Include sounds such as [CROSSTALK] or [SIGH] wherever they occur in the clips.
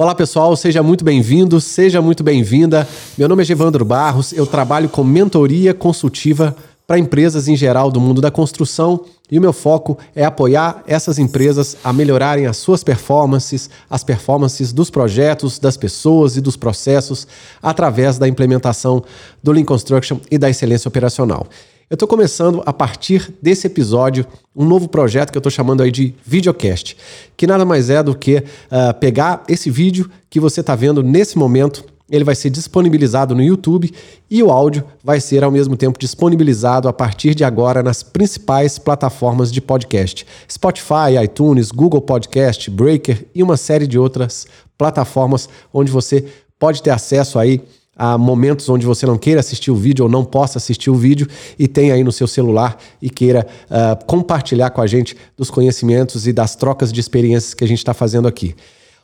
Olá pessoal, seja muito bem-vindo, seja muito bem-vinda. Meu nome é Gevandro Barros, eu trabalho com mentoria consultiva para empresas em geral do mundo da construção e o meu foco é apoiar essas empresas a melhorarem as suas performances, as performances dos projetos, das pessoas e dos processos através da implementação do Lean Construction e da excelência operacional. Eu estou começando a partir desse episódio um novo projeto que eu estou chamando aí de videocast, que nada mais é do que uh, pegar esse vídeo que você está vendo nesse momento ele vai ser disponibilizado no YouTube e o áudio vai ser ao mesmo tempo disponibilizado a partir de agora nas principais plataformas de podcast: Spotify, iTunes, Google Podcast, Breaker e uma série de outras plataformas onde você pode ter acesso aí a momentos onde você não queira assistir o vídeo ou não possa assistir o vídeo e tem aí no seu celular e queira uh, compartilhar com a gente dos conhecimentos e das trocas de experiências que a gente está fazendo aqui.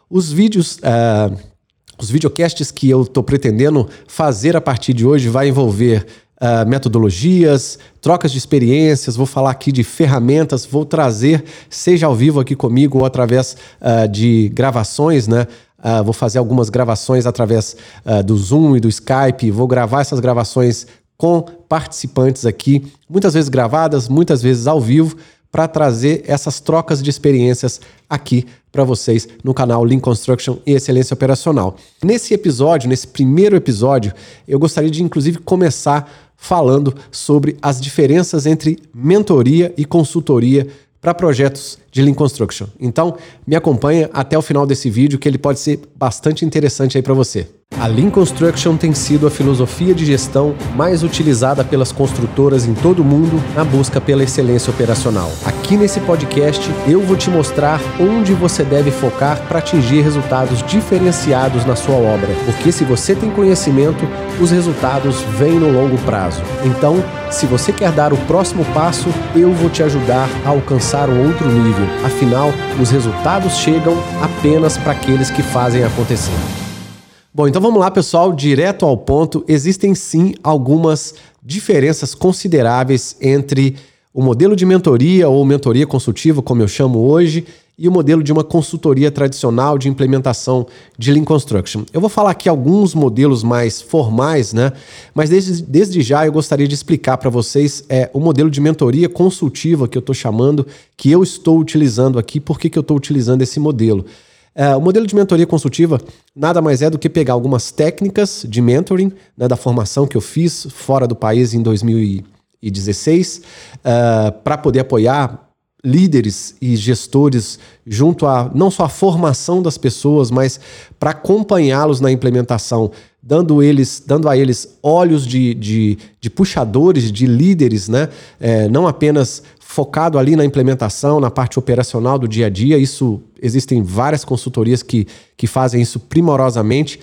Os vídeos. Uh, os videocasts que eu estou pretendendo fazer a partir de hoje vai envolver uh, metodologias, trocas de experiências, vou falar aqui de ferramentas, vou trazer, seja ao vivo aqui comigo ou através uh, de gravações, né? Uh, vou fazer algumas gravações através uh, do Zoom e do Skype. Vou gravar essas gravações com participantes aqui, muitas vezes gravadas, muitas vezes ao vivo, para trazer essas trocas de experiências aqui para vocês no canal Lean Construction e Excelência Operacional. Nesse episódio, nesse primeiro episódio, eu gostaria de inclusive começar falando sobre as diferenças entre mentoria e consultoria para projetos de Lean Construction. Então, me acompanha até o final desse vídeo que ele pode ser bastante interessante aí para você. A Lean Construction tem sido a filosofia de gestão mais utilizada pelas construtoras em todo o mundo na busca pela excelência operacional. Aqui nesse podcast eu vou te mostrar onde você deve focar para atingir resultados diferenciados na sua obra, porque se você tem conhecimento, os resultados vêm no longo prazo. Então, se você quer dar o próximo passo, eu vou te ajudar a alcançar um outro nível. Afinal, os resultados chegam apenas para aqueles que fazem acontecer. Bom, então vamos lá, pessoal, direto ao ponto. Existem sim algumas diferenças consideráveis entre o modelo de mentoria ou mentoria consultiva, como eu chamo hoje, e o modelo de uma consultoria tradicional de implementação de Lean Construction. Eu vou falar aqui alguns modelos mais formais, né? Mas desde, desde já eu gostaria de explicar para vocês é, o modelo de mentoria consultiva que eu estou chamando, que eu estou utilizando aqui, por que, que eu estou utilizando esse modelo. É, o modelo de mentoria consultiva nada mais é do que pegar algumas técnicas de mentoring né, da formação que eu fiz fora do país em 2016 uh, para poder apoiar líderes e gestores junto a não só a formação das pessoas, mas para acompanhá-los na implementação, dando eles, dando a eles olhos de, de, de puxadores, de líderes, né? É, não apenas focado ali na implementação, na parte operacional do dia a dia. Isso existem várias consultorias que, que fazem isso primorosamente,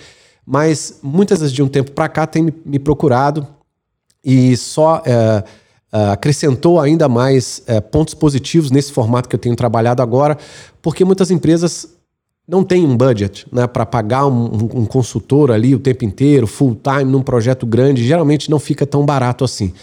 mas muitas vezes de um tempo para cá tem me procurado e só é, é, acrescentou ainda mais é, pontos positivos nesse formato que eu tenho trabalhado agora, porque muitas empresas não têm um budget né, para pagar um, um, consultor ali o tempo inteiro, full time, num projeto grande, geralmente não fica tão barato assim.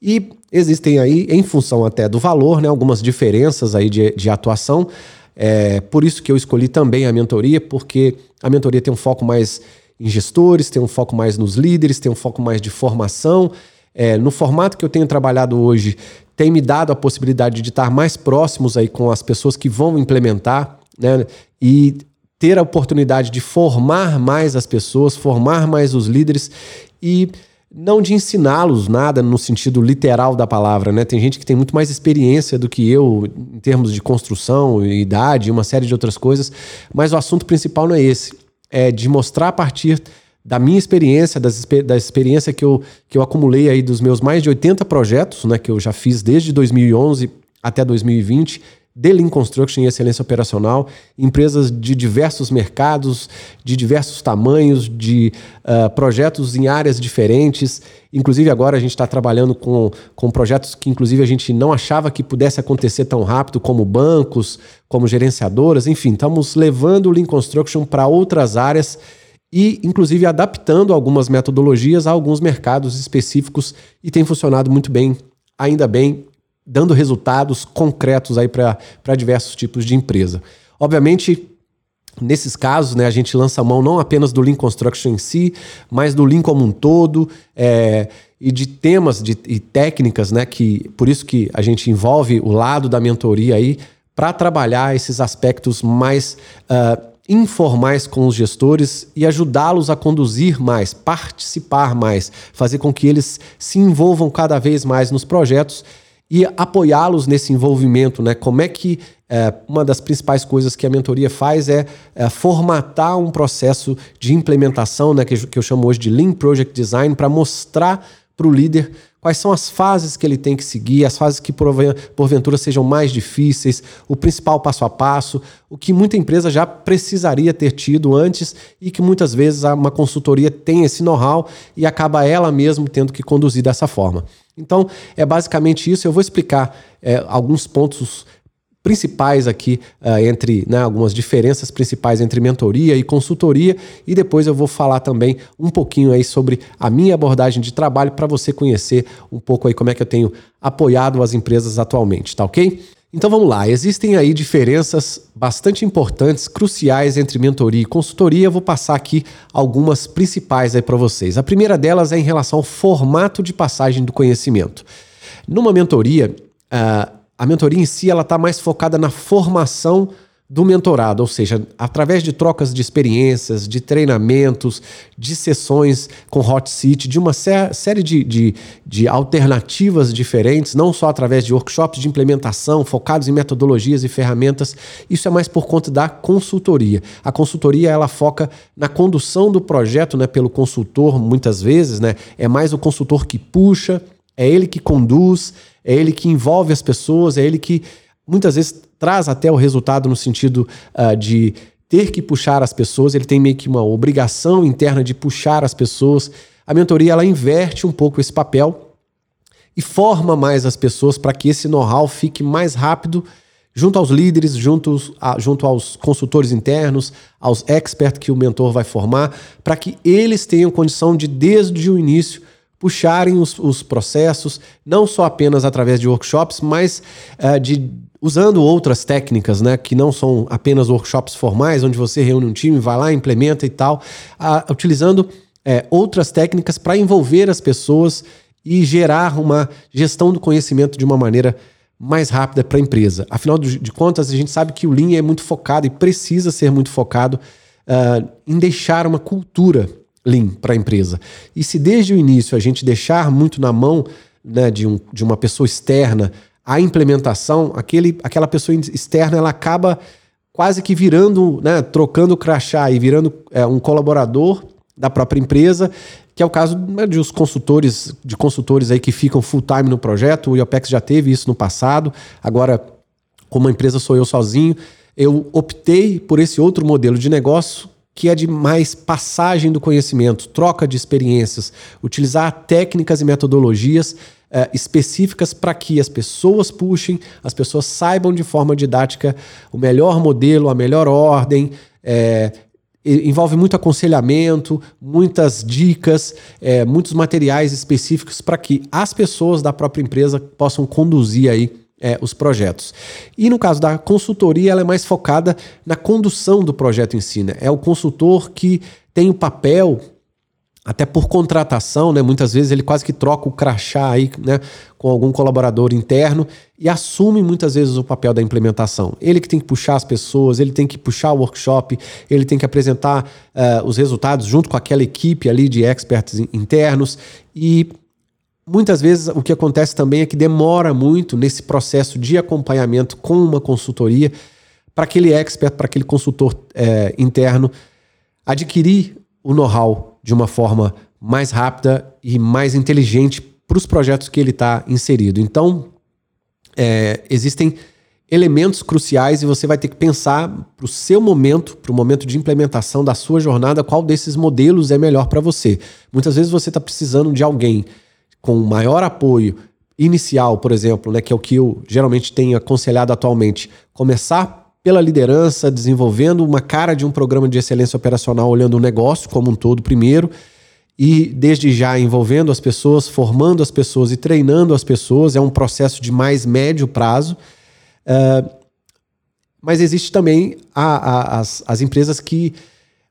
E existem aí, em função até do valor, né, algumas diferenças aí de, de atuação. É, por isso que eu escolhi também a mentoria, porque a mentoria tem um foco mais em gestores, tem um foco mais nos líderes, tem um foco mais de formação. É, no formato que eu tenho trabalhado hoje, tem me dado a possibilidade de estar mais próximos aí com as pessoas que vão implementar, né? E ter a oportunidade de formar mais as pessoas, formar mais os líderes e não de ensiná-los nada no sentido literal da palavra, né? Tem gente que tem muito mais experiência do que eu em termos de construção, idade, uma série de outras coisas, mas o assunto principal não é esse. É de mostrar a partir da minha experiência, das, da experiência que eu, que eu acumulei aí dos meus mais de 80 projetos, né, que eu já fiz desde 2011 até 2020, de Lean Construction e excelência operacional, empresas de diversos mercados, de diversos tamanhos, de uh, projetos em áreas diferentes. Inclusive agora a gente está trabalhando com, com projetos que inclusive a gente não achava que pudesse acontecer tão rápido, como bancos, como gerenciadoras, enfim, estamos levando o Lean Construction para outras áreas e inclusive adaptando algumas metodologias a alguns mercados específicos e tem funcionado muito bem, ainda bem, dando resultados concretos aí para diversos tipos de empresa. Obviamente, Nesses casos, né, a gente lança a mão não apenas do Lean Construction em si, mas do Lean como um todo é, e de temas de, e técnicas, né, que por isso que a gente envolve o lado da mentoria aí para trabalhar esses aspectos mais uh, informais com os gestores e ajudá-los a conduzir mais, participar mais, fazer com que eles se envolvam cada vez mais nos projetos e apoiá-los nesse envolvimento, né? Como é que é, uma das principais coisas que a mentoria faz é, é formatar um processo de implementação, né? Que, que eu chamo hoje de Lean Project Design, para mostrar para o líder quais são as fases que ele tem que seguir, as fases que porventura sejam mais difíceis, o principal passo a passo, o que muita empresa já precisaria ter tido antes e que muitas vezes uma consultoria tem esse know-how e acaba ela mesma tendo que conduzir dessa forma. Então, é basicamente isso. Eu vou explicar é, alguns pontos principais aqui uh, entre né, algumas diferenças principais entre mentoria e consultoria e depois eu vou falar também um pouquinho aí sobre a minha abordagem de trabalho para você conhecer um pouco aí como é que eu tenho apoiado as empresas atualmente, tá ok? Então vamos lá, existem aí diferenças bastante importantes, cruciais entre mentoria e consultoria. Eu vou passar aqui algumas principais aí para vocês. A primeira delas é em relação ao formato de passagem do conhecimento. Numa mentoria, uh, a mentoria em si ela está mais focada na formação do mentorado, ou seja, através de trocas de experiências, de treinamentos, de sessões com hot seat, de uma sé série de, de, de, alternativas diferentes, não só através de workshops de implementação focados em metodologias e ferramentas. Isso é mais por conta da consultoria. A consultoria ela foca na condução do projeto, né, pelo consultor, muitas vezes, né, é mais o consultor que puxa, é ele que conduz, é ele que envolve as pessoas, é ele que muitas vezes traz até o resultado no sentido uh, de ter que puxar as pessoas, ele tem meio que uma obrigação interna de puxar as pessoas. A mentoria ela inverte um pouco esse papel e forma mais as pessoas para que esse know-how fique mais rápido junto aos líderes, junto, a, junto aos consultores internos, aos experts que o mentor vai formar, para que eles tenham condição de, desde o início, puxarem os, os processos, não só apenas através de workshops, mas uh, de usando outras técnicas, né, que não são apenas workshops formais, onde você reúne um time, vai lá, implementa e tal, uh, utilizando uh, outras técnicas para envolver as pessoas e gerar uma gestão do conhecimento de uma maneira mais rápida para a empresa. Afinal de contas, a gente sabe que o Lean é muito focado e precisa ser muito focado uh, em deixar uma cultura Lean para a empresa. E se desde o início a gente deixar muito na mão né, de, um, de uma pessoa externa a implementação, aquele, aquela pessoa externa ela acaba quase que virando, né, trocando o crachá e virando é, um colaborador da própria empresa, que é o caso né, de os consultores, de consultores aí que ficam full time no projeto. O IOPEX já teve isso no passado. Agora, como a empresa sou eu sozinho, eu optei por esse outro modelo de negócio que é de mais passagem do conhecimento, troca de experiências, utilizar técnicas e metodologias é, específicas para que as pessoas puxem, as pessoas saibam de forma didática o melhor modelo, a melhor ordem. É, envolve muito aconselhamento, muitas dicas, é, muitos materiais específicos para que as pessoas da própria empresa possam conduzir aí é, os projetos. E no caso da consultoria, ela é mais focada na condução do projeto em si. Né? É o consultor que tem o papel, até por contratação, né? muitas vezes ele quase que troca o crachá aí, né? com algum colaborador interno e assume muitas vezes o papel da implementação. Ele que tem que puxar as pessoas, ele tem que puxar o workshop, ele tem que apresentar uh, os resultados junto com aquela equipe ali de experts internos e Muitas vezes o que acontece também é que demora muito nesse processo de acompanhamento com uma consultoria para aquele expert, para aquele consultor é, interno adquirir o know-how de uma forma mais rápida e mais inteligente para os projetos que ele está inserido. Então, é, existem elementos cruciais e você vai ter que pensar para o seu momento, para o momento de implementação da sua jornada, qual desses modelos é melhor para você. Muitas vezes você está precisando de alguém com maior apoio inicial, por exemplo, né, que é o que eu geralmente tenho aconselhado atualmente, começar pela liderança, desenvolvendo uma cara de um programa de excelência operacional, olhando o negócio como um todo primeiro, e desde já envolvendo as pessoas, formando as pessoas e treinando as pessoas, é um processo de mais médio prazo. Uh, Mas existe também a, a, as, as empresas que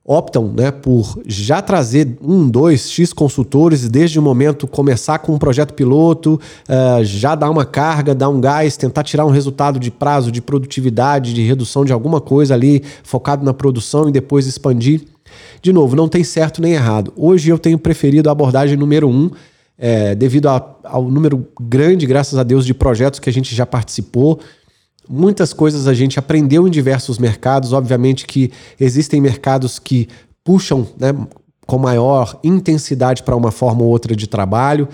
optam né, por já trazer um, dois, X consultores desde o momento começar com um projeto piloto, uh, já dar uma carga, dar um gás, tentar tirar um resultado de prazo, de produtividade, de redução de alguma coisa ali, focado na produção e depois expandir. De novo, não tem certo nem errado. Hoje eu tenho preferido a abordagem número um, é, devido a, ao número grande, graças a Deus, de projetos que a gente já participou. Muitas coisas a gente aprendeu em diversos mercados. Obviamente que existem mercados que puxam né, com maior intensidade para uma forma ou outra de trabalho.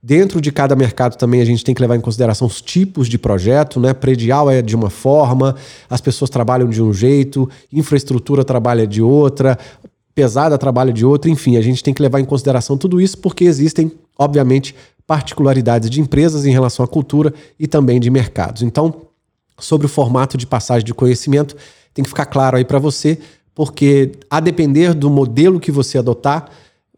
Dentro de cada mercado também a gente tem que levar em consideração os tipos de projeto, né? Predial é de uma forma, as pessoas trabalham de um jeito, infraestrutura trabalha de outra, pesada trabalha de outra, enfim, a gente tem que levar em consideração tudo isso porque existem, obviamente, particularidades de empresas em relação à cultura e também de mercados. Então, sobre o formato de passagem de conhecimento, tem que ficar claro aí para você, porque a depender do modelo que você adotar,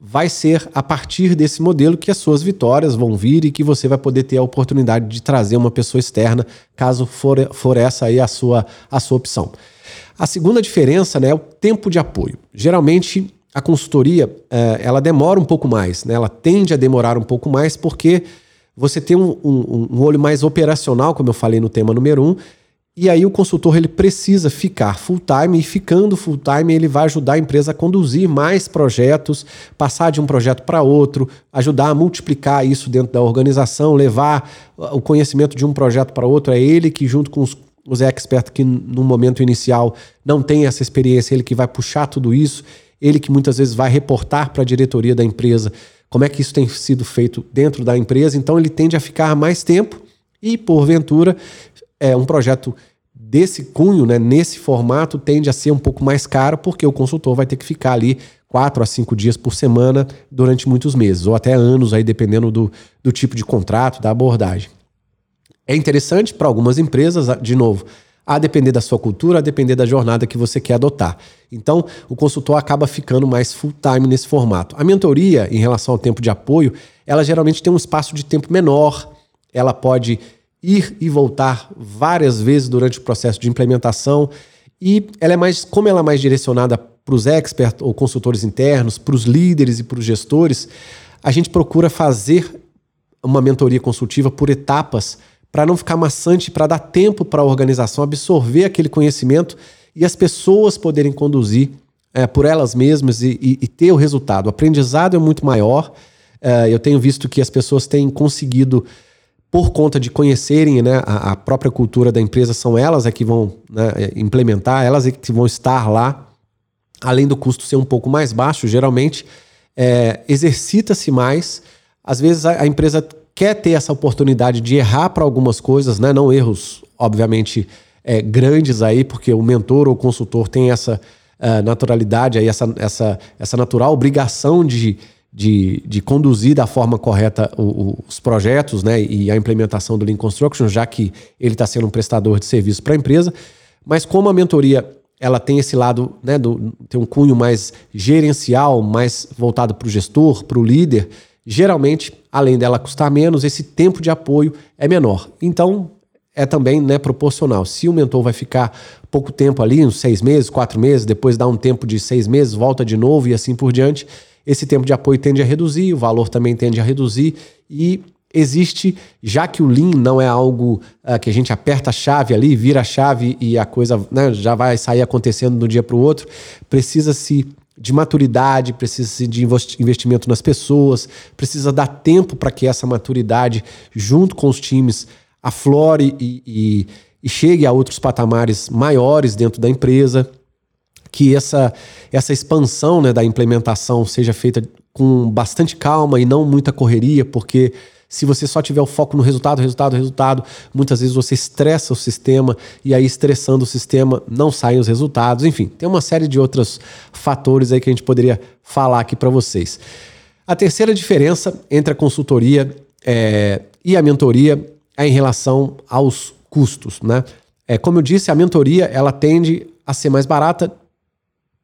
vai ser a partir desse modelo que as suas vitórias vão vir e que você vai poder ter a oportunidade de trazer uma pessoa externa, caso for, for essa aí a sua, a sua opção. A segunda diferença né, é o tempo de apoio. Geralmente, a consultoria eh, ela demora um pouco mais, né? ela tende a demorar um pouco mais porque você tem um, um, um olho mais operacional, como eu falei no tema número um, e aí o consultor ele precisa ficar full time e ficando full time ele vai ajudar a empresa a conduzir mais projetos, passar de um projeto para outro, ajudar a multiplicar isso dentro da organização, levar o conhecimento de um projeto para outro. É ele que junto com os, os experts que no momento inicial não tem essa experiência, ele que vai puxar tudo isso, ele que muitas vezes vai reportar para a diretoria da empresa como é que isso tem sido feito dentro da empresa. Então ele tende a ficar mais tempo e, porventura, é um projeto desse cunho, né, nesse formato, tende a ser um pouco mais caro, porque o consultor vai ter que ficar ali quatro a cinco dias por semana durante muitos meses, ou até anos, aí dependendo do, do tipo de contrato, da abordagem. É interessante para algumas empresas, de novo, a depender da sua cultura, a depender da jornada que você quer adotar. Então, o consultor acaba ficando mais full time nesse formato. A mentoria, em relação ao tempo de apoio, ela geralmente tem um espaço de tempo menor, ela pode ir e voltar várias vezes durante o processo de implementação e ela é mais, como ela é mais direcionada para os experts ou consultores internos, para os líderes e para os gestores, a gente procura fazer uma mentoria consultiva por etapas para não ficar maçante, para dar tempo para a organização absorver aquele conhecimento e as pessoas poderem conduzir é, por elas mesmas e, e, e, ter o resultado. O aprendizado é muito maior. É, eu tenho visto que as pessoas têm conseguido, por conta de conhecerem né, a, a, própria cultura da empresa, são elas é que vão né, é, implementar, elas é que vão estar lá, além do custo ser um pouco mais baixo, geralmente é, exercita-se mais. Às vezes a, a empresa quer ter essa oportunidade de errar para algumas coisas, né? Não erros, obviamente, é, grandes aí, porque o mentor ou o consultor tem essa uh, naturalidade aí, essa, essa, essa natural obrigação de, de, de conduzir da forma correta o, o, os projetos, né? E a implementação do Lean Construction, já que ele está sendo um prestador de serviço para a empresa. Mas como a mentoria ela tem esse lado, né, do, tem um cunho mais gerencial, mais voltado para o gestor, para o líder, geralmente, além dela custar menos, esse tempo de apoio é menor. Então, é também né, proporcional. Se o mentor vai ficar pouco tempo ali, uns seis meses, quatro meses, depois dá um tempo de seis meses, volta de novo e assim por diante, esse tempo de apoio tende a reduzir, o valor também tende a reduzir e existe, já que o Lean não é algo uh, que a gente aperta a chave ali, vira a chave e a coisa né, já vai sair acontecendo de um dia para o outro, precisa-se de maturidade, precisa de investimento nas pessoas, precisa dar tempo para que essa maturidade, junto com os times, aflore e, e, e, chegue a outros patamares maiores dentro da empresa, que essa, essa expansão né, da implementação seja feita com bastante calma e não muita correria, porque se você só tiver o foco no resultado, resultado, resultado, muitas vezes você estressa o sistema e aí estressando o sistema não saem os resultados. Enfim, tem uma série de outros fatores aí que a gente poderia falar aqui para vocês. A terceira diferença entre a consultoria é, e a mentoria é em relação aos custos, né? É, como eu disse, a mentoria ela tende a ser mais barata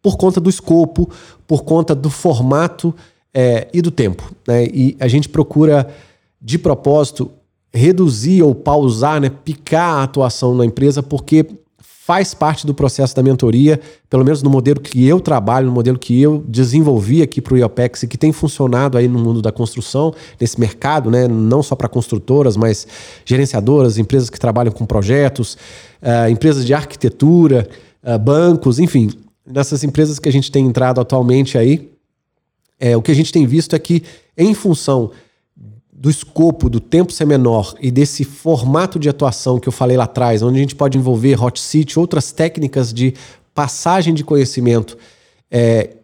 por conta do escopo, por conta do formato é, e do tempo. Né? E a gente procura de propósito, reduzir ou pausar, né, picar a atuação na empresa, porque faz parte do processo da mentoria, pelo menos no modelo que eu trabalho, no modelo que eu desenvolvi aqui para o IOPEX e que tem funcionado aí no mundo da construção, nesse mercado, né? não só para construtoras, mas gerenciadoras, empresas que trabalham com projetos, uh, empresas de arquitetura, uh, bancos, enfim, nessas empresas que a gente tem entrado atualmente aí, é, o que a gente tem visto é que, em função do escopo do tempo ser menor e desse formato de atuação que eu falei lá atrás, onde a gente pode envolver hot seat, outras técnicas de passagem de conhecimento é,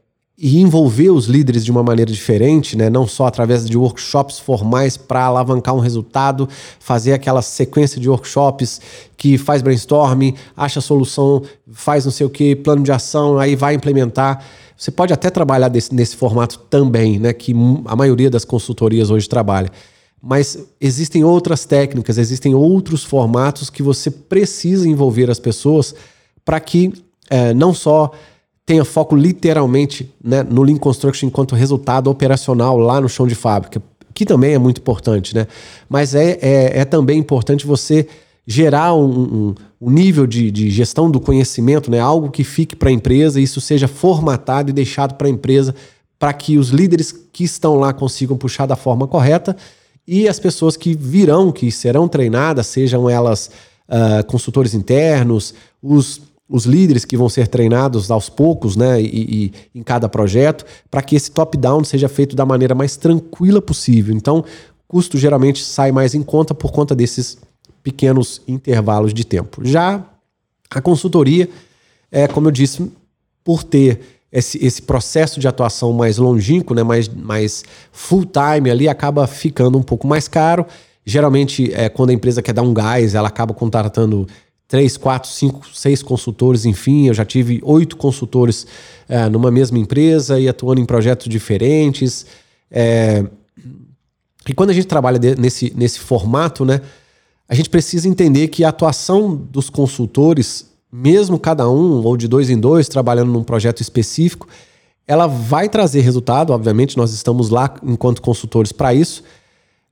e envolver os líderes de uma maneira diferente, né? não só através de workshops formais para alavancar um resultado, fazer aquela sequência de workshops que faz brainstorming, acha solução, faz não sei o que, plano de ação, aí vai implementar. Você pode até trabalhar desse, nesse formato também, né? Que a maioria das consultorias hoje trabalha. Mas existem outras técnicas, existem outros formatos que você precisa envolver as pessoas para que é, não só tenha foco literalmente né, no Lean Construction enquanto resultado operacional lá no chão de fábrica, que também é muito importante, né? Mas é, é, é também importante você gerar um, um, um nível de, de, gestão do conhecimento, né? algo que fique para a empresa e isso seja formatado e deixado para a empresa para que os líderes que estão lá consigam puxar da forma correta e as pessoas que virão, que serão treinadas, sejam elas uh, consultores internos, os, os líderes que vão ser treinados aos poucos, né, e, e em cada projeto, para que esse top-down seja feito da maneira mais tranquila possível. Então, custo geralmente sai mais em conta por conta desses pequenos intervalos de tempo. Já a consultoria, é, como eu disse, por ter esse, esse processo de atuação mais longínquo, né, mais, mais full time ali, acaba ficando um pouco mais caro. Geralmente, é, quando a empresa quer dar um gás, ela acaba contratando três, quatro, cinco, seis consultores, enfim. Eu já tive oito consultores é, numa mesma empresa e atuando em projetos diferentes. É, e quando a gente trabalha de, nesse, nesse formato, né, a gente precisa entender que a atuação dos consultores, mesmo cada um ou de dois em dois, trabalhando num projeto específico, ela vai trazer resultado, obviamente, nós estamos lá enquanto consultores para isso,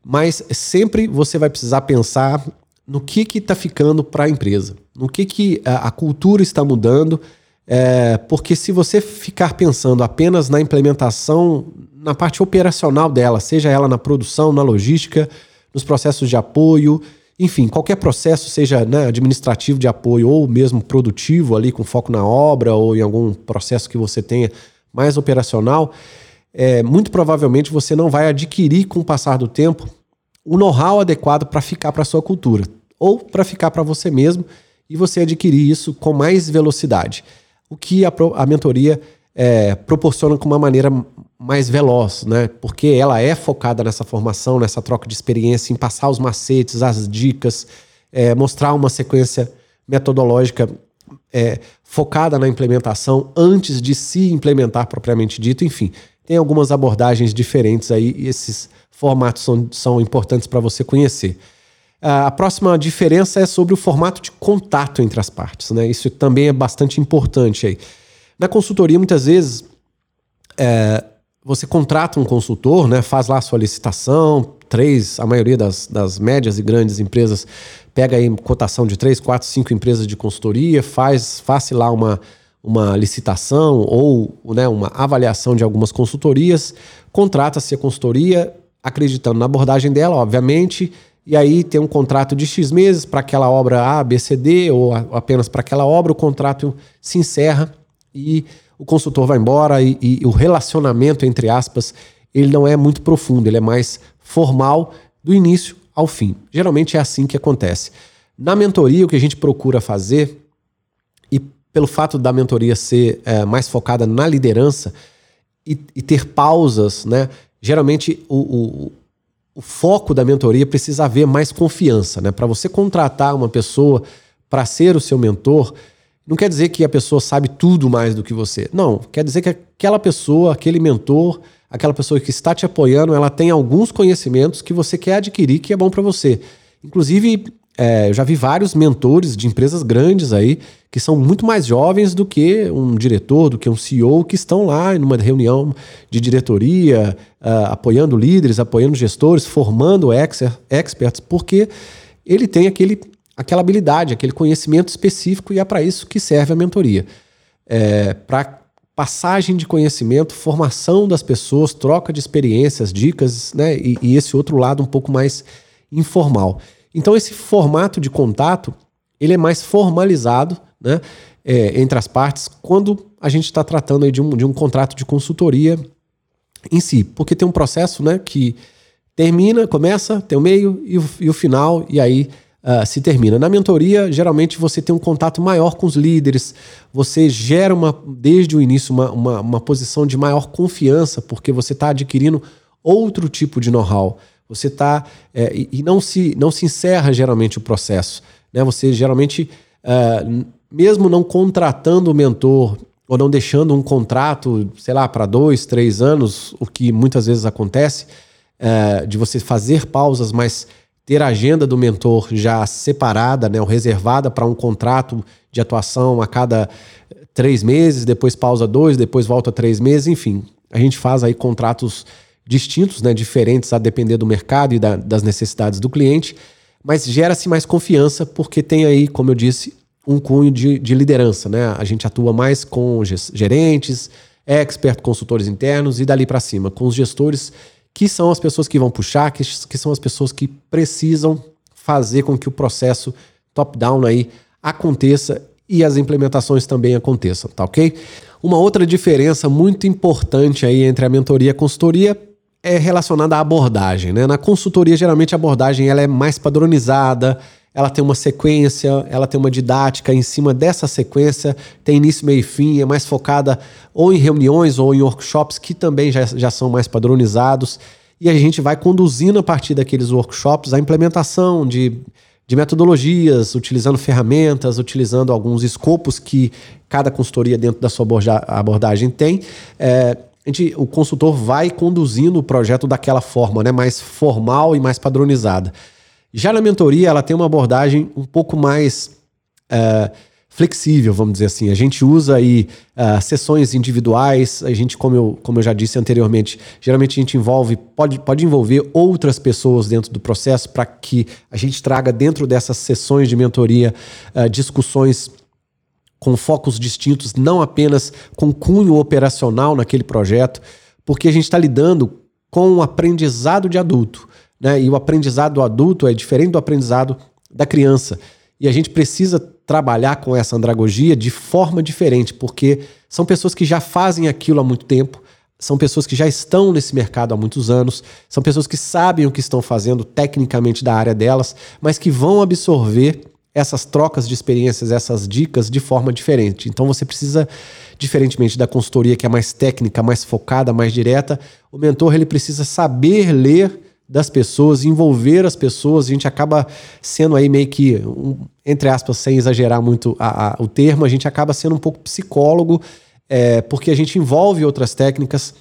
mas sempre você vai precisar pensar no que está ficando para a empresa, no que, que a, a cultura está mudando, é, porque se você ficar pensando apenas na implementação, na parte operacional dela, seja ela na produção, na logística, nos processos de apoio, enfim, qualquer processo, seja né, administrativo de apoio ou mesmo produtivo, ali com foco na obra ou em algum processo que você tenha mais operacional, é, muito provavelmente você não vai adquirir com o passar do tempo o know-how adequado para ficar para sua cultura ou para ficar para você mesmo e você adquirir isso com mais velocidade. O que a, a mentoria é, proporciona com uma maneira mais veloz, né? Porque ela é focada nessa formação, nessa troca de experiência, em passar os macetes, as dicas, é, mostrar uma sequência metodológica é, focada na implementação antes de se implementar propriamente dito. Enfim, tem algumas abordagens diferentes aí e esses formatos são, são importantes para você conhecer. A próxima diferença é sobre o formato de contato entre as partes, né? Isso também é bastante importante aí. Na consultoria, muitas vezes, é, você contrata um consultor, né, faz lá a sua licitação, três, a maioria das, das médias e grandes empresas pega aí cotação de três, quatro, cinco empresas de consultoria, faz, faz lá uma, uma licitação ou né, uma avaliação de algumas consultorias, contrata-se a consultoria, acreditando na abordagem dela, obviamente, e aí tem um contrato de X meses para aquela obra A, B, C, D, ou apenas para aquela obra, o contrato se encerra e o consultor vai embora e, e, o relacionamento, entre aspas, ele não é muito profundo, ele é mais formal do início ao fim. Geralmente é assim que acontece. Na mentoria, o que a gente procura fazer, e pelo fato da mentoria ser é, mais focada na liderança e, e, ter pausas, né? Geralmente o, o, o foco da mentoria precisa haver mais confiança, né? Para você contratar uma pessoa para ser o seu mentor, não quer dizer que a pessoa sabe tudo mais do que você. Não, quer dizer que aquela pessoa, aquele mentor, aquela pessoa que está te apoiando, ela tem alguns conhecimentos que você quer adquirir que é bom para você. Inclusive, é, eu já vi vários mentores de empresas grandes aí que são muito mais jovens do que um diretor, do que um CEO, que estão lá numa reunião de diretoria, uh, apoiando líderes, apoiando gestores, formando experts, porque ele tem aquele aquela habilidade, aquele conhecimento específico, e é para isso que serve a mentoria. É, para passagem de conhecimento, formação das pessoas, troca de experiências, dicas, né? E, e, esse outro lado um pouco mais informal. Então, esse formato de contato ele é mais formalizado né? É, entre as partes quando a gente está tratando aí de um, de um contrato de consultoria em si, porque tem um processo né, que termina, começa, tem o meio e o, e o final, e aí uh, se termina. Na mentoria, geralmente você tem um contato maior com os líderes, você gera uma, desde o início uma, uma, uma posição de maior confiança, porque você está adquirindo outro tipo de know-how. Você está. É, e, não se, não se encerra geralmente o processo. Né? Você geralmente, uh, mesmo não contratando o mentor ou não deixando um contrato, sei lá, para dois, três anos, o que muitas vezes acontece, uh, de você fazer pausas, mas ter a agenda do mentor já separada, né, ou reservada para um contrato de atuação a cada três meses, depois pausa dois, depois volta três meses, enfim. A gente faz aí contratos distintos, né, diferentes a depender do mercado e da, das necessidades do cliente, mas gera-se mais confiança porque tem aí, como eu disse, um cunho de, de liderança. Né? A gente atua mais com gerentes, expert, consultores internos e dali para cima, com os gestores que são as pessoas que vão puxar, que, que são as pessoas que precisam fazer com que o processo top-down aí aconteça e as implementações também aconteçam, tá ok? Uma outra diferença muito importante aí entre a mentoria e a consultoria é relacionada à abordagem, né? Na consultoria, geralmente a abordagem ela é mais padronizada, ela tem uma sequência, ela tem uma didática em cima dessa sequência, tem início, meio e fim, é mais focada ou em reuniões ou em workshops que também já, já são mais padronizados. E a gente vai conduzindo a partir daqueles workshops a implementação de, de metodologias, utilizando ferramentas, utilizando alguns escopos que cada consultoria dentro da sua abordagem tem. É, gente, o consultor vai conduzindo o projeto daquela forma, né, mais formal e mais padronizada. Já na mentoria, ela tem uma abordagem um pouco mais uh, flexível, vamos dizer assim. A gente usa aí uh, sessões individuais, a gente, como eu, como eu já disse anteriormente, geralmente a gente envolve, pode, pode envolver outras pessoas dentro do processo para que a gente traga dentro dessas sessões de mentoria uh, discussões com focos distintos, não apenas com cunho operacional naquele projeto, porque a gente está lidando com o aprendizado de adulto. Né? E o aprendizado do adulto é diferente do aprendizado da criança. E a gente precisa trabalhar com essa andragogia de forma diferente, porque são pessoas que já fazem aquilo há muito tempo, são pessoas que já estão nesse mercado há muitos anos, são pessoas que sabem o que estão fazendo tecnicamente da área delas, mas que vão absorver essas trocas de experiências, essas dicas de forma diferente. Então você precisa, diferentemente da consultoria que é mais técnica, mais focada, mais direta, o mentor ele precisa saber ler das pessoas, envolver as pessoas. A gente acaba sendo aí meio que, um, entre aspas, sem exagerar muito a, a, o termo, a gente acaba sendo um pouco psicólogo, é, porque a gente envolve outras técnicas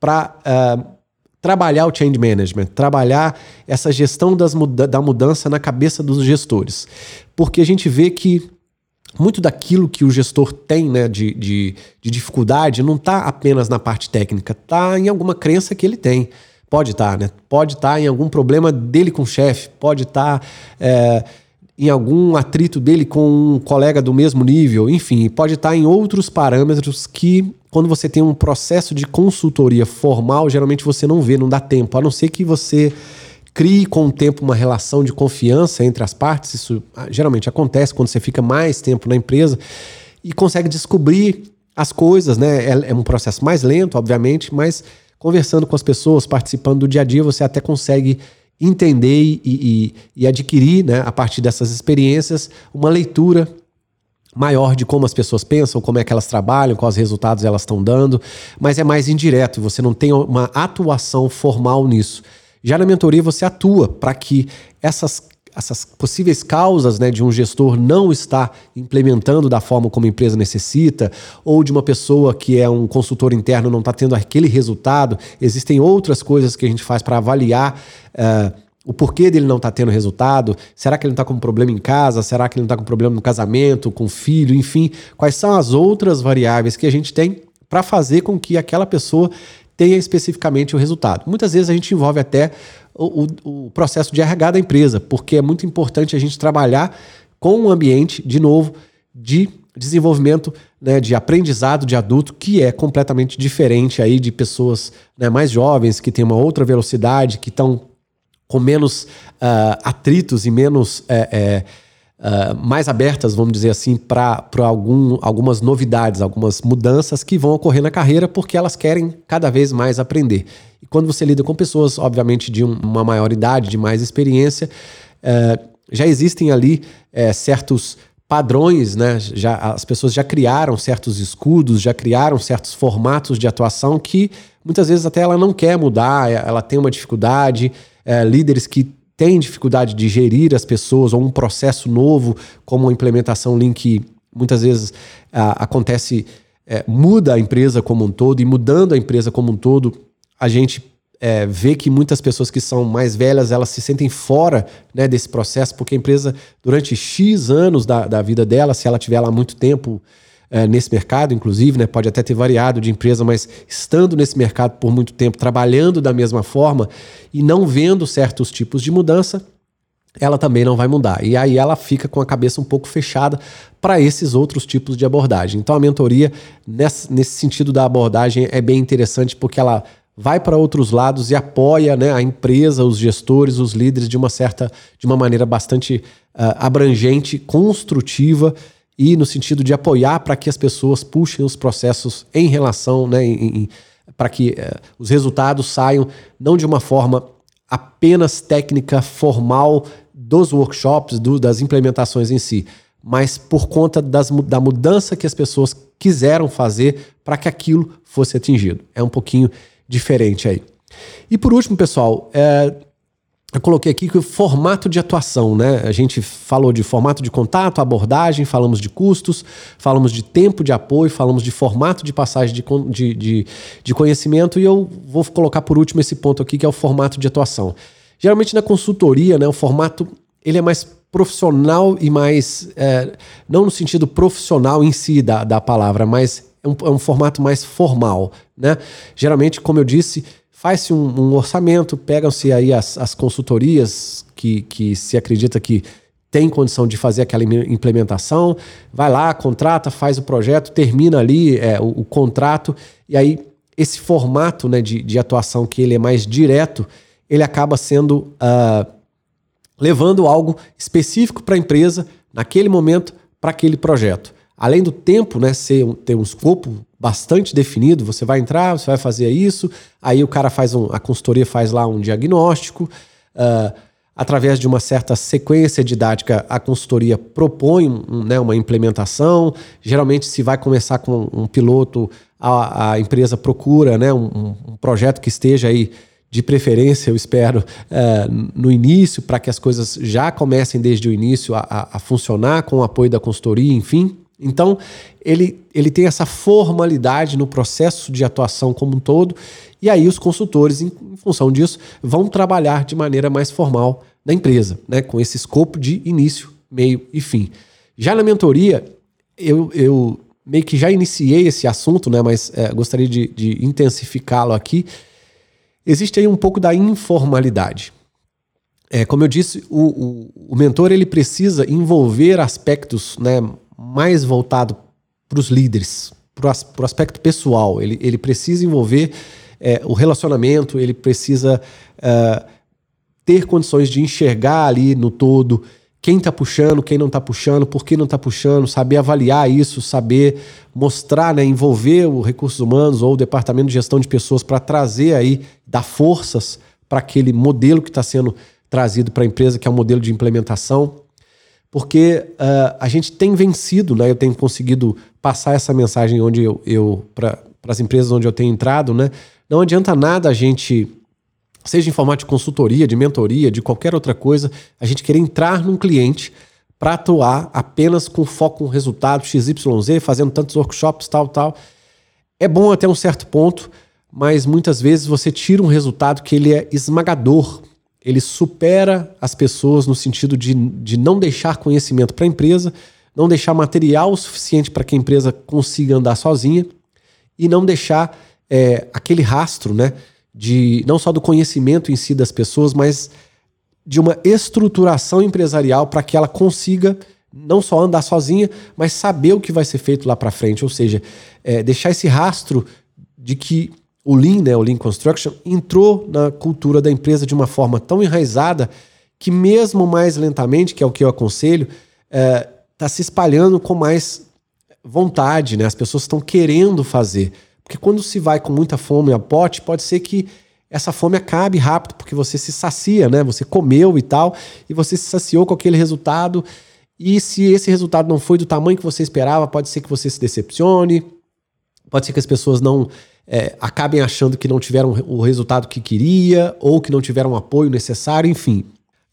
para uh, trabalhar o change management, trabalhar essa gestão das muda da mudança na cabeça dos gestores. Porque a gente vê que muito daquilo que o gestor tem né, de, de, de dificuldade não está apenas na parte técnica, está em alguma crença que ele tem. Pode estar, tá, né? Pode estar tá em algum problema dele com o chefe, pode estar tá, é, em algum atrito dele com um colega do mesmo nível, enfim, pode estar em outros parâmetros que quando você tem um processo de consultoria formal, geralmente você não vê, não dá tempo, a não ser que você crie com o tempo uma relação de confiança entre as partes. Isso ah, geralmente acontece quando você fica mais tempo na empresa e consegue descobrir as coisas, né? É, é um processo mais lento, obviamente, mas conversando com as pessoas, participando do dia a dia, você até consegue entender e, e, e adquirir, né, a partir dessas experiências, uma leitura maior de como as pessoas pensam, como é que elas trabalham, quais resultados elas estão dando, mas é mais indireto, você não tem uma atuação formal nisso. Já na mentoria você atua para que essas essas possíveis causas né, de um gestor não estar implementando da forma como a empresa necessita, ou de uma pessoa que é um consultor interno não está tendo aquele resultado, existem outras coisas que a gente faz para avaliar. Uh, o porquê dele não está tendo resultado? Será que ele não está com problema em casa? Será que ele não está com problema no casamento, com filho? Enfim, quais são as outras variáveis que a gente tem para fazer com que aquela pessoa tenha especificamente o resultado. Muitas vezes a gente envolve até o, o, o processo de RH da empresa, porque é muito importante a gente trabalhar com um ambiente, de novo, de desenvolvimento né, de aprendizado de adulto que é completamente diferente aí de pessoas né, mais jovens que têm uma outra velocidade, que estão com menos uh, atritos e menos é, é, uh, mais abertas, vamos dizer assim, para algum, algumas novidades, algumas mudanças que vão ocorrer na carreira porque elas querem cada vez mais aprender. E quando você lida com pessoas, obviamente, de um, uma maior idade, de mais experiência, uh, já existem ali uh, certos padrões, né? Já, as pessoas já criaram certos escudos, já criaram certos formatos de atuação que muitas vezes até ela não quer mudar, ela tem uma dificuldade. É, líderes que tem dificuldade de gerir as pessoas ou um processo novo, como a implementação que muitas vezes ah, acontece, é, muda a empresa como um todo, e mudando a empresa como um todo, a gente é, vê que muitas pessoas que são mais velhas, elas se sentem fora né, desse processo, porque a empresa, durante X anos da, da vida dela, se ela tiver lá muito tempo, é, nesse mercado, inclusive, né? Pode até ter variado de empresa, mas estando nesse mercado por muito tempo, trabalhando da mesma forma e não vendo certos tipos de mudança, ela também não vai mudar. E aí ela fica com a cabeça um pouco fechada para esses outros tipos de abordagem. Então a mentoria, nesse, nesse sentido da abordagem, é bem interessante porque ela vai para outros lados e apoia né, a empresa, os gestores, os líderes de uma certa, de uma maneira bastante uh, abrangente, construtiva e no sentido de apoiar para que as pessoas puxem os processos em relação, né, para que eh, os resultados saiam não de uma forma apenas técnica, formal dos workshops, do, das implementações em si, mas por conta das, da mudança que as pessoas quiseram fazer para que aquilo fosse atingido. É um pouquinho diferente aí. E por último, pessoal, é, eu coloquei aqui que o formato de atuação, né? A gente falou de formato de contato, abordagem, falamos de custos, falamos de tempo de apoio, falamos de formato de passagem de, de, de, de conhecimento, e eu vou colocar por último esse ponto aqui, que é o formato de atuação. Geralmente na consultoria, né, o formato ele é mais profissional e mais. É, não no sentido profissional em si da, da palavra, mas é um, é um formato mais formal. Né? Geralmente, como eu disse, faz-se um, um, orçamento, pegam-se aí as, as consultorias que, que se acredita que tem condição de fazer aquela implementação, vai lá, contrata, faz o projeto, termina ali é, o, o, contrato, e aí esse formato né, de, de atuação que ele é mais direto, ele acaba sendo uh, levando algo específico para a empresa naquele momento para aquele projeto. Além do tempo, né, ser, ter um escopo bastante definido. Você vai entrar, você vai fazer isso, aí o cara faz um, a consultoria faz lá um diagnóstico. Uh, através de uma certa sequência didática, a consultoria propõe um, né, uma implementação. Geralmente, se vai começar com um piloto, a, a empresa procura né, um, um, projeto que esteja aí de preferência, eu espero, uh, no início, para que as coisas já comecem desde o início a, a, a funcionar com o apoio da consultoria, enfim. Então, ele, ele tem essa formalidade no processo de atuação como um todo, e aí os consultores, em, em função disso, vão trabalhar de maneira mais formal na empresa, né, com esse escopo de início, meio e fim. Já na mentoria, eu, eu meio que já iniciei esse assunto, né, mas é, gostaria de, de intensificá-lo aqui. Existe aí um pouco da informalidade. É, como eu disse, o, o, o mentor ele precisa envolver aspectos né, mais voltado para os líderes, para o aspecto pessoal. Ele, ele precisa envolver é, o relacionamento, ele precisa é, ter condições de enxergar ali no todo quem está puxando, quem não está puxando, por que não está puxando, saber avaliar isso, saber mostrar, né, envolver o recursos humanos ou o departamento de gestão de pessoas para trazer aí, dar forças para aquele modelo que está sendo trazido para a empresa, que é o um modelo de implementação porque uh, a gente tem vencido, né? Eu tenho conseguido passar essa mensagem onde eu, eu para as empresas onde eu tenho entrado, né? Não adianta nada a gente, seja em formato de consultoria, de mentoria, de qualquer outra coisa, a gente querer entrar num cliente para atuar apenas com foco no resultado XYZ, fazendo tantos workshops, tal, tal. É bom até um certo ponto, mas muitas vezes você tira um resultado que ele é esmagador ele supera as pessoas no sentido de, de não deixar conhecimento para a empresa, não deixar material suficiente para que a empresa consiga andar sozinha e não deixar é, aquele rastro, né? De não só do conhecimento em si das pessoas, mas de uma estruturação empresarial para que ela consiga não só andar sozinha, mas saber o que vai ser feito lá para frente, ou seja, é, deixar esse rastro de que o Lean, né, o Lean Construction, entrou na cultura da empresa de uma forma tão enraizada que mesmo mais lentamente, que é o que eu aconselho, está é, tá se espalhando com mais vontade, né? As pessoas estão querendo fazer. Porque quando se vai com muita fome a pote, pode ser que essa fome acabe rápido, porque você se sacia, né? Você comeu e tal, e você se saciou com aquele resultado. E se esse resultado não foi do tamanho que você esperava, pode ser que você se decepcione, pode ser que as pessoas não é, acabem achando que não tiveram o resultado que queria ou que não tiveram o apoio necessário, enfim.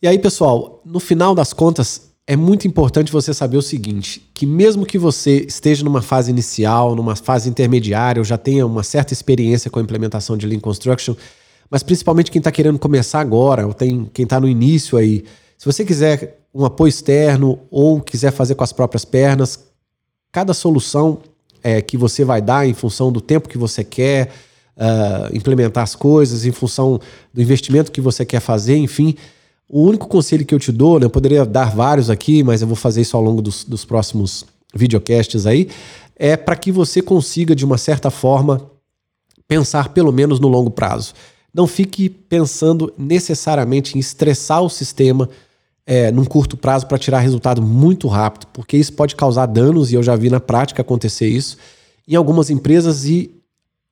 E aí, pessoal, no final das contas, é muito importante você saber o seguinte: que mesmo que você esteja numa fase inicial, numa fase intermediária, ou já tenha uma certa experiência com a implementação de Lean Construction, mas principalmente quem está querendo começar agora, ou tem quem está no início aí, se você quiser um apoio externo ou quiser fazer com as próprias pernas, cada solução é, que você vai dar em função do tempo que você quer uh, implementar as coisas, em função do investimento que você quer fazer, enfim. O único conselho que eu te dou, né, eu poderia dar vários aqui, mas eu vou fazer isso ao longo dos, dos próximos videocasts aí, é para que você consiga, de uma certa forma, pensar pelo menos no longo prazo. Não fique pensando necessariamente em estressar o sistema é, num curto prazo para tirar resultado muito rápido, porque isso pode causar danos, e eu já vi na prática acontecer isso em algumas empresas, e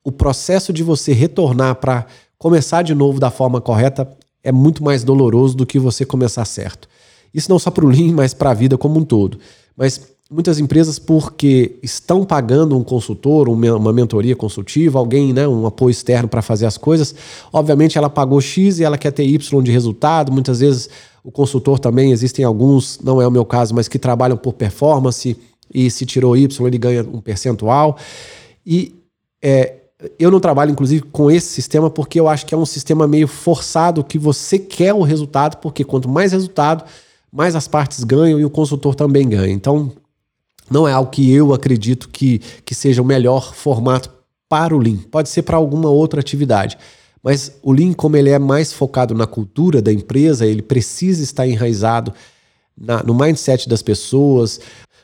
o processo de você retornar para começar de novo da forma correta é muito mais doloroso do que você começar certo. Isso não só para o Lean, [LAUGHS] mas para a vida como um todo. Mas muitas empresas, porque estão pagando um consultor, uma mentoria consultiva, alguém, né, um apoio externo para fazer as coisas, obviamente ela pagou X e ela quer ter Y de resultado. Muitas vezes o consultor também, existem alguns, não é o meu caso, mas que trabalham por performance e se tirou Y, ele ganha um percentual. E é, eu não trabalho, inclusive, com esse sistema porque eu acho que é um sistema meio forçado que você quer o resultado, porque quanto mais resultado, mais as partes ganham e o consultor também ganha. Então, não é algo que eu acredito que, que seja o melhor formato para o Lean. Pode ser para alguma outra atividade. Mas o Lean, como ele é mais focado na cultura da empresa, ele precisa estar enraizado na, no mindset das pessoas.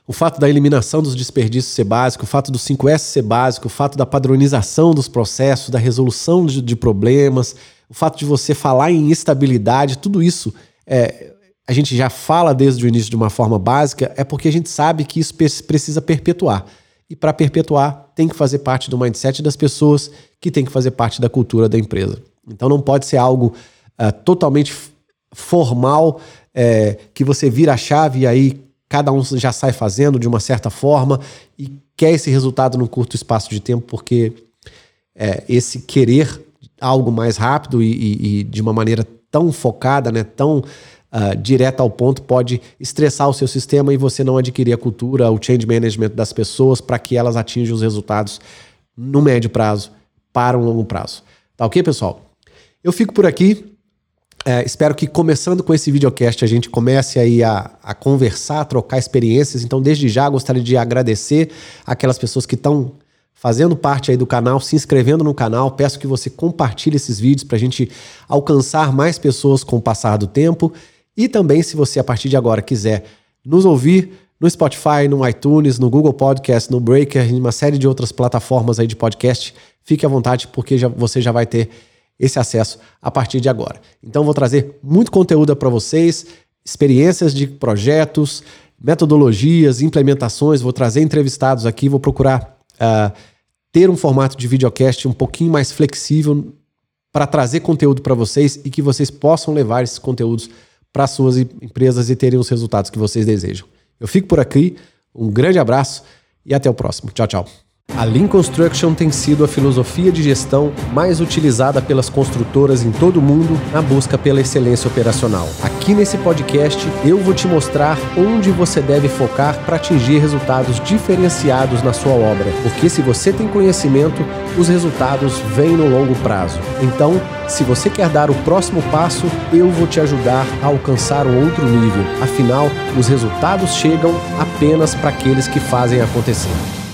O fato da eliminação dos desperdícios ser básico, o fato do 5S ser básico, o fato da padronização dos processos, da resolução de, de problemas, o fato de você falar em estabilidade, tudo isso é, a gente já fala desde o início de uma forma básica, é porque a gente sabe que isso precisa perpetuar. E para perpetuar, tem que fazer parte do mindset das pessoas, que tem que fazer parte da cultura da empresa. Então não pode ser algo uh, totalmente formal, é, que você vira a chave e aí cada um já sai fazendo de uma certa forma e quer esse resultado num curto espaço de tempo, porque é, esse querer algo mais rápido e, e, e, de uma maneira tão focada, né, tão uh, direta ao ponto, pode estressar o seu sistema e você não adquirir a cultura, o change management das pessoas para que elas atinjam os resultados no médio prazo para um longo prazo. Tá ok, pessoal? Eu fico por aqui. É, espero que começando com esse videocast a gente comece aí a, a conversar, a trocar experiências. Então, desde já, gostaria de agradecer aquelas pessoas que estão fazendo parte aí do canal, se inscrevendo no canal. Peço que você compartilhe esses vídeos para a gente alcançar mais pessoas com o passar do tempo. E também, se você a partir de agora quiser nos ouvir no Spotify, no iTunes, no Google Podcast, no Breaker, em uma série de outras plataformas aí de podcast, fique à vontade porque já, você já vai ter esse acesso a partir de agora. Então vou trazer muito conteúdo para vocês, experiências de projetos, metodologias, implementações, vou trazer entrevistados aqui, vou procurar uh, ter um formato de videocast um pouquinho mais flexível para trazer conteúdo para vocês e que vocês possam levar esses conteúdos para suas empresas e terem os resultados que vocês desejam. Eu fico por aqui, um grande abraço e até o próximo. Tchau, tchau. A Lean Construction tem sido a filosofia de gestão mais utilizada pelas construtoras em todo o mundo na busca pela excelência operacional. Aqui nesse podcast eu vou te mostrar onde você deve focar para atingir resultados diferenciados na sua obra, porque se você tem conhecimento, os resultados vêm no longo prazo. Então, se você quer dar o próximo passo, eu vou te ajudar a alcançar um outro nível. Afinal, os resultados chegam apenas para aqueles que fazem acontecer.